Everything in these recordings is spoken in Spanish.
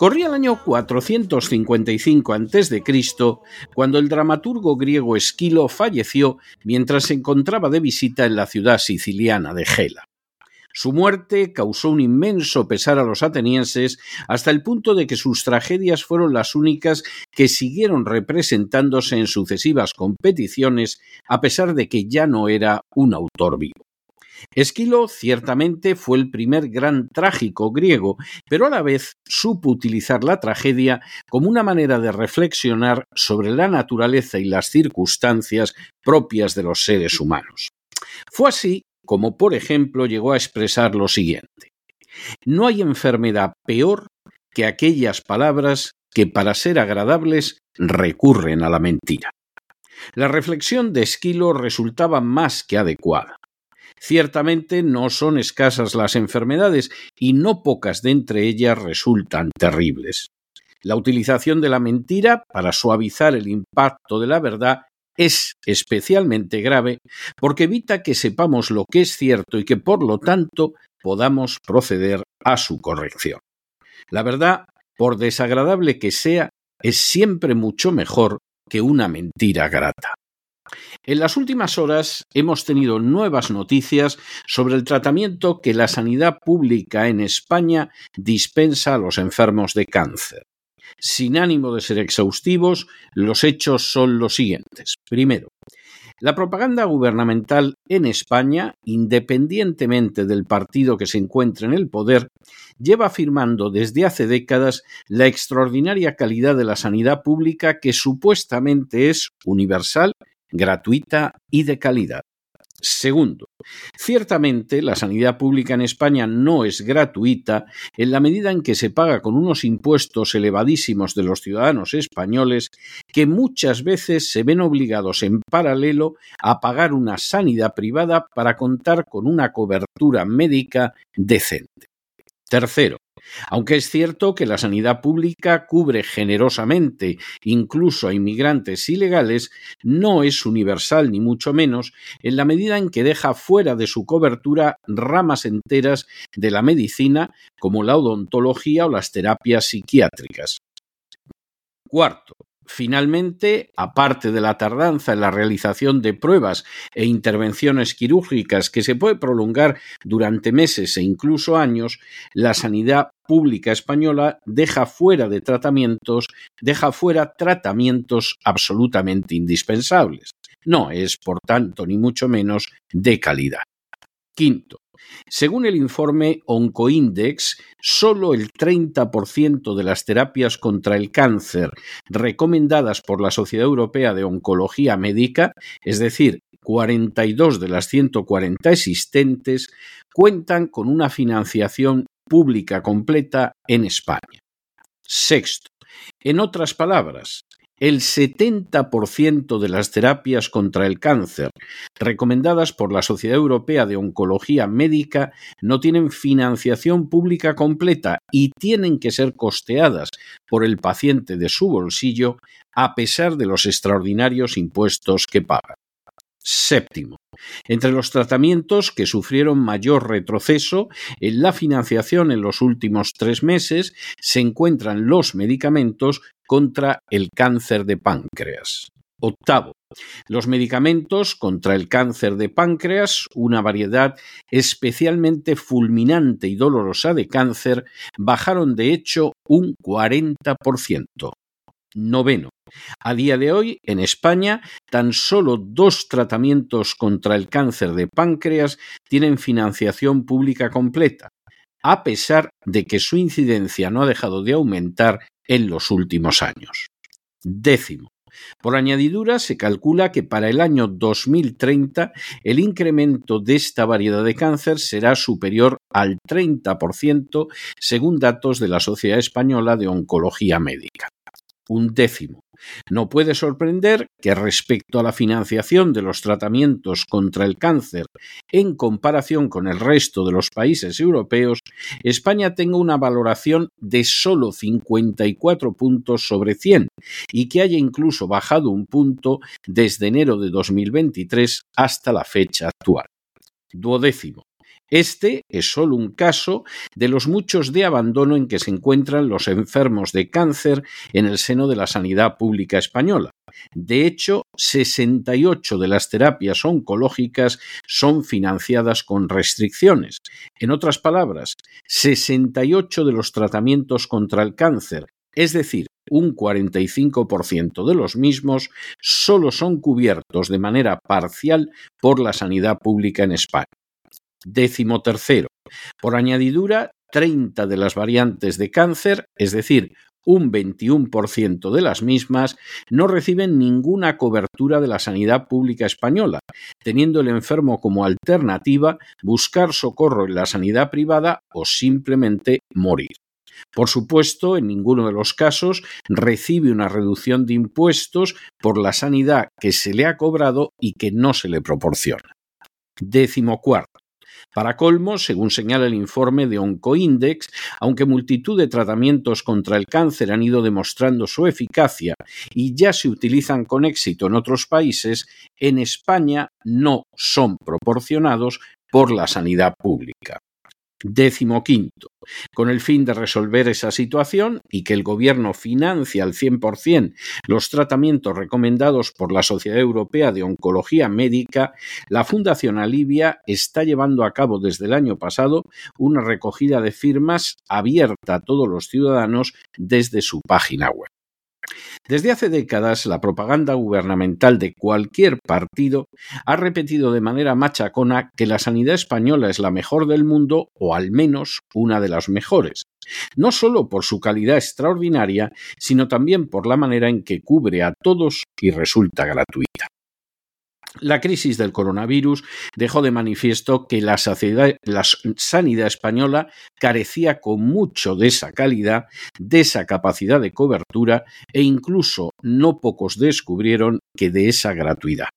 Corría el año 455 a.C., cuando el dramaturgo griego Esquilo falleció mientras se encontraba de visita en la ciudad siciliana de Gela. Su muerte causó un inmenso pesar a los atenienses hasta el punto de que sus tragedias fueron las únicas que siguieron representándose en sucesivas competiciones a pesar de que ya no era un autor vivo. Esquilo ciertamente fue el primer gran trágico griego, pero a la vez supo utilizar la tragedia como una manera de reflexionar sobre la naturaleza y las circunstancias propias de los seres humanos. Fue así como, por ejemplo, llegó a expresar lo siguiente. No hay enfermedad peor que aquellas palabras que para ser agradables recurren a la mentira. La reflexión de Esquilo resultaba más que adecuada. Ciertamente no son escasas las enfermedades y no pocas de entre ellas resultan terribles. La utilización de la mentira para suavizar el impacto de la verdad es especialmente grave porque evita que sepamos lo que es cierto y que por lo tanto podamos proceder a su corrección. La verdad, por desagradable que sea, es siempre mucho mejor que una mentira grata. En las últimas horas hemos tenido nuevas noticias sobre el tratamiento que la sanidad pública en España dispensa a los enfermos de cáncer. Sin ánimo de ser exhaustivos, los hechos son los siguientes. Primero, la propaganda gubernamental en España, independientemente del partido que se encuentre en el poder, lleva afirmando desde hace décadas la extraordinaria calidad de la sanidad pública que supuestamente es universal gratuita y de calidad. Segundo, ciertamente la sanidad pública en España no es gratuita en la medida en que se paga con unos impuestos elevadísimos de los ciudadanos españoles que muchas veces se ven obligados en paralelo a pagar una sanidad privada para contar con una cobertura médica decente. Tercero, aunque es cierto que la sanidad pública cubre generosamente incluso a inmigrantes ilegales, no es universal ni mucho menos en la medida en que deja fuera de su cobertura ramas enteras de la medicina como la odontología o las terapias psiquiátricas. Cuarto, Finalmente, aparte de la tardanza en la realización de pruebas e intervenciones quirúrgicas que se puede prolongar durante meses e incluso años, la sanidad pública española deja fuera de tratamientos, deja fuera tratamientos absolutamente indispensables. No es, por tanto, ni mucho menos de calidad. Quinto, según el informe Oncoindex, solo el 30% de las terapias contra el cáncer recomendadas por la Sociedad Europea de Oncología Médica, es decir, 42 de las 140 existentes, cuentan con una financiación pública completa en España. Sexto, en otras palabras, el 70% de las terapias contra el cáncer recomendadas por la Sociedad Europea de Oncología Médica no tienen financiación pública completa y tienen que ser costeadas por el paciente de su bolsillo a pesar de los extraordinarios impuestos que paga. Séptimo, entre los tratamientos que sufrieron mayor retroceso en la financiación en los últimos tres meses se encuentran los medicamentos contra el cáncer de páncreas. Octavo, los medicamentos contra el cáncer de páncreas, una variedad especialmente fulminante y dolorosa de cáncer, bajaron de hecho un 40%. Noveno. A día de hoy, en España, tan solo dos tratamientos contra el cáncer de páncreas tienen financiación pública completa, a pesar de que su incidencia no ha dejado de aumentar en los últimos años. Décimo. Por añadidura, se calcula que para el año 2030 el incremento de esta variedad de cáncer será superior al 30%, según datos de la Sociedad Española de Oncología Médica. Un décimo. No puede sorprender que respecto a la financiación de los tratamientos contra el cáncer en comparación con el resto de los países europeos, España tenga una valoración de solo 54 puntos sobre 100 y que haya incluso bajado un punto desde enero de 2023 hasta la fecha actual. Duodécimo. Este es solo un caso de los muchos de abandono en que se encuentran los enfermos de cáncer en el seno de la sanidad pública española. De hecho, 68 de las terapias oncológicas son financiadas con restricciones. En otras palabras, 68 de los tratamientos contra el cáncer, es decir, un 45% de los mismos, solo son cubiertos de manera parcial por la sanidad pública en España. Décimo tercero. Por añadidura, 30 de las variantes de cáncer, es decir, un 21% de las mismas, no reciben ninguna cobertura de la sanidad pública española, teniendo el enfermo como alternativa buscar socorro en la sanidad privada o simplemente morir. Por supuesto, en ninguno de los casos recibe una reducción de impuestos por la sanidad que se le ha cobrado y que no se le proporciona. Décimo cuarto. Para colmo, según señala el informe de Oncoindex, aunque multitud de tratamientos contra el cáncer han ido demostrando su eficacia y ya se utilizan con éxito en otros países, en España no son proporcionados por la sanidad pública. Décimo quinto, con el fin de resolver esa situación y que el Gobierno financie al 100% los tratamientos recomendados por la Sociedad Europea de Oncología Médica, la Fundación Alivia está llevando a cabo desde el año pasado una recogida de firmas abierta a todos los ciudadanos desde su página web. Desde hace décadas, la propaganda gubernamental de cualquier partido ha repetido de manera machacona que la sanidad española es la mejor del mundo o al menos una de las mejores, no solo por su calidad extraordinaria, sino también por la manera en que cubre a todos y resulta gratuita. La crisis del coronavirus dejó de manifiesto que la, sanidad española carecía con mucho de esa calidad, de esa capacidad de cobertura e incluso no pocos descubrieron que de esa gratuidad.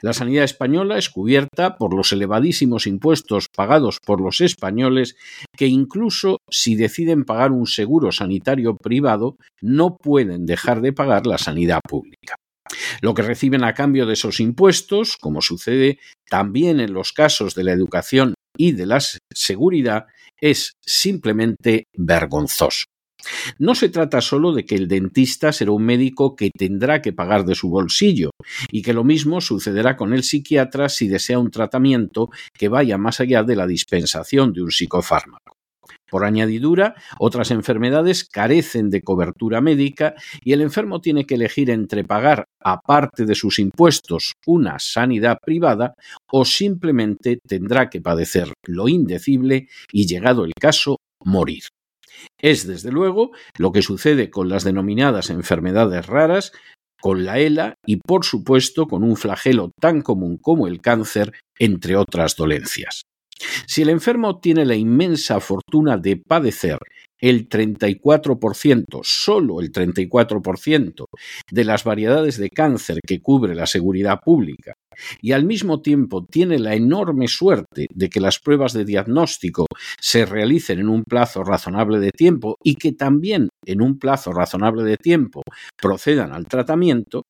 La sanidad española es cubierta por los elevadísimos impuestos pagados por los españoles que incluso si deciden pagar un seguro sanitario privado no pueden dejar de pagar la sanidad pública. Lo que reciben a cambio de esos impuestos, como sucede también en los casos de la educación y de la seguridad, es simplemente vergonzoso. No se trata solo de que el dentista será un médico que tendrá que pagar de su bolsillo y que lo mismo sucederá con el psiquiatra si desea un tratamiento que vaya más allá de la dispensación de un psicofármaco. Por añadidura, otras enfermedades carecen de cobertura médica y el enfermo tiene que elegir entre pagar, aparte de sus impuestos, una sanidad privada o simplemente tendrá que padecer lo indecible y, llegado el caso, morir. Es, desde luego, lo que sucede con las denominadas enfermedades raras, con la ELA y, por supuesto, con un flagelo tan común como el cáncer, entre otras dolencias. Si el enfermo tiene la inmensa fortuna de padecer el 34%, solo el 34% de las variedades de cáncer que cubre la seguridad pública, y al mismo tiempo tiene la enorme suerte de que las pruebas de diagnóstico se realicen en un plazo razonable de tiempo y que también en un plazo razonable de tiempo procedan al tratamiento,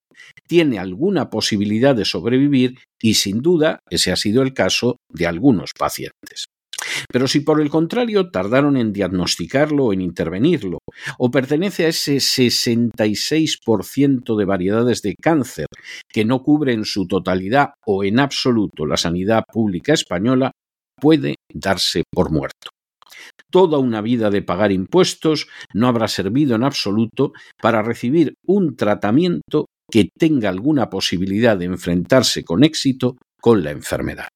tiene alguna posibilidad de sobrevivir y sin duda ese ha sido el caso de algunos pacientes. Pero si por el contrario tardaron en diagnosticarlo o en intervenirlo, o pertenece a ese 66% de variedades de cáncer que no cubre en su totalidad o en absoluto la sanidad pública española, puede darse por muerto. Toda una vida de pagar impuestos no habrá servido en absoluto para recibir un tratamiento que tenga alguna posibilidad de enfrentarse con éxito con la enfermedad.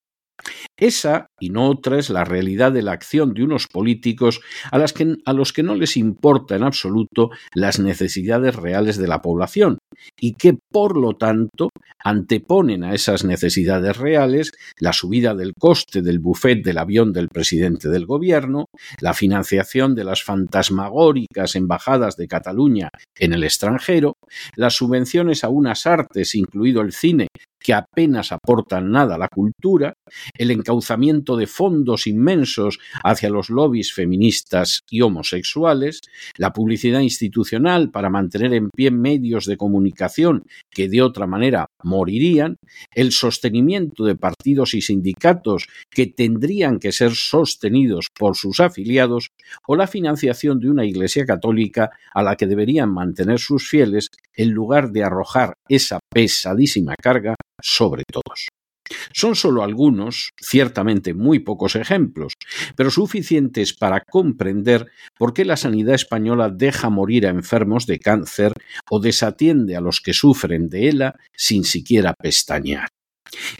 Esa y no otra es la realidad de la acción de unos políticos a, a, los que no les importa en absoluto las necesidades reales de la población y que, por lo tanto, anteponen a esas necesidades reales la subida del coste del buffet del avión del presidente del gobierno, la financiación de las fantasmagóricas embajadas de Cataluña en el extranjero, las subvenciones a unas artes, incluido el cine, que apenas aportan nada a la cultura, el encauzamiento de fondos inmensos hacia los lobbies feministas y homosexuales, la publicidad institucional para mantener en pie medios de comunicación que de otra manera morirían, el sostenimiento de partidos y sindicatos que tendrían que ser sostenidos por sus afiliados, o la financiación de una Iglesia católica a la que deberían mantener sus fieles en lugar de arrojar esa pesadísima carga sobre todos. Son solo algunos, ciertamente muy pocos ejemplos, pero suficientes para comprender por qué la sanidad española deja morir a enfermos de cáncer o desatiende a los que sufren de ELA sin siquiera pestañear.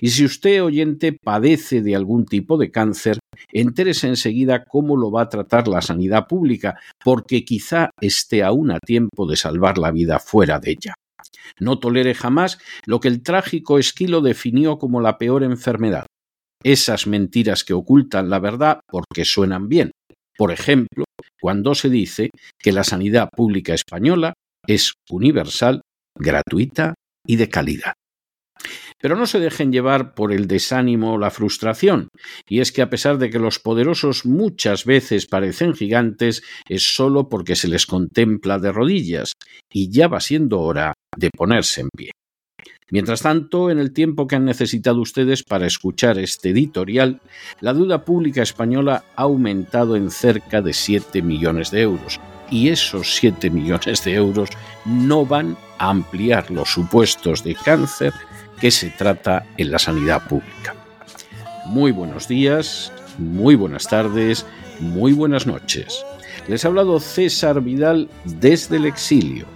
Y si usted, oyente, padece de algún tipo de cáncer, entérese enseguida cómo lo va a tratar la sanidad pública, porque quizá esté aún a tiempo de salvar la vida fuera de ella. No tolere jamás lo que el trágico Esquilo definió como la peor enfermedad. Esas mentiras que ocultan la verdad porque suenan bien. Por ejemplo, cuando se dice que la sanidad pública española es universal, gratuita y de calidad. Pero no se dejen llevar por el desánimo o la frustración, y es que a pesar de que los poderosos muchas veces parecen gigantes, es solo porque se les contempla de rodillas, y ya va siendo hora de ponerse en pie. Mientras tanto, en el tiempo que han necesitado ustedes para escuchar este editorial, la deuda pública española ha aumentado en cerca de 7 millones de euros, y esos 7 millones de euros no van a ampliar los supuestos de cáncer que se trata en la sanidad pública. Muy buenos días, muy buenas tardes, muy buenas noches. Les ha hablado César Vidal desde el exilio.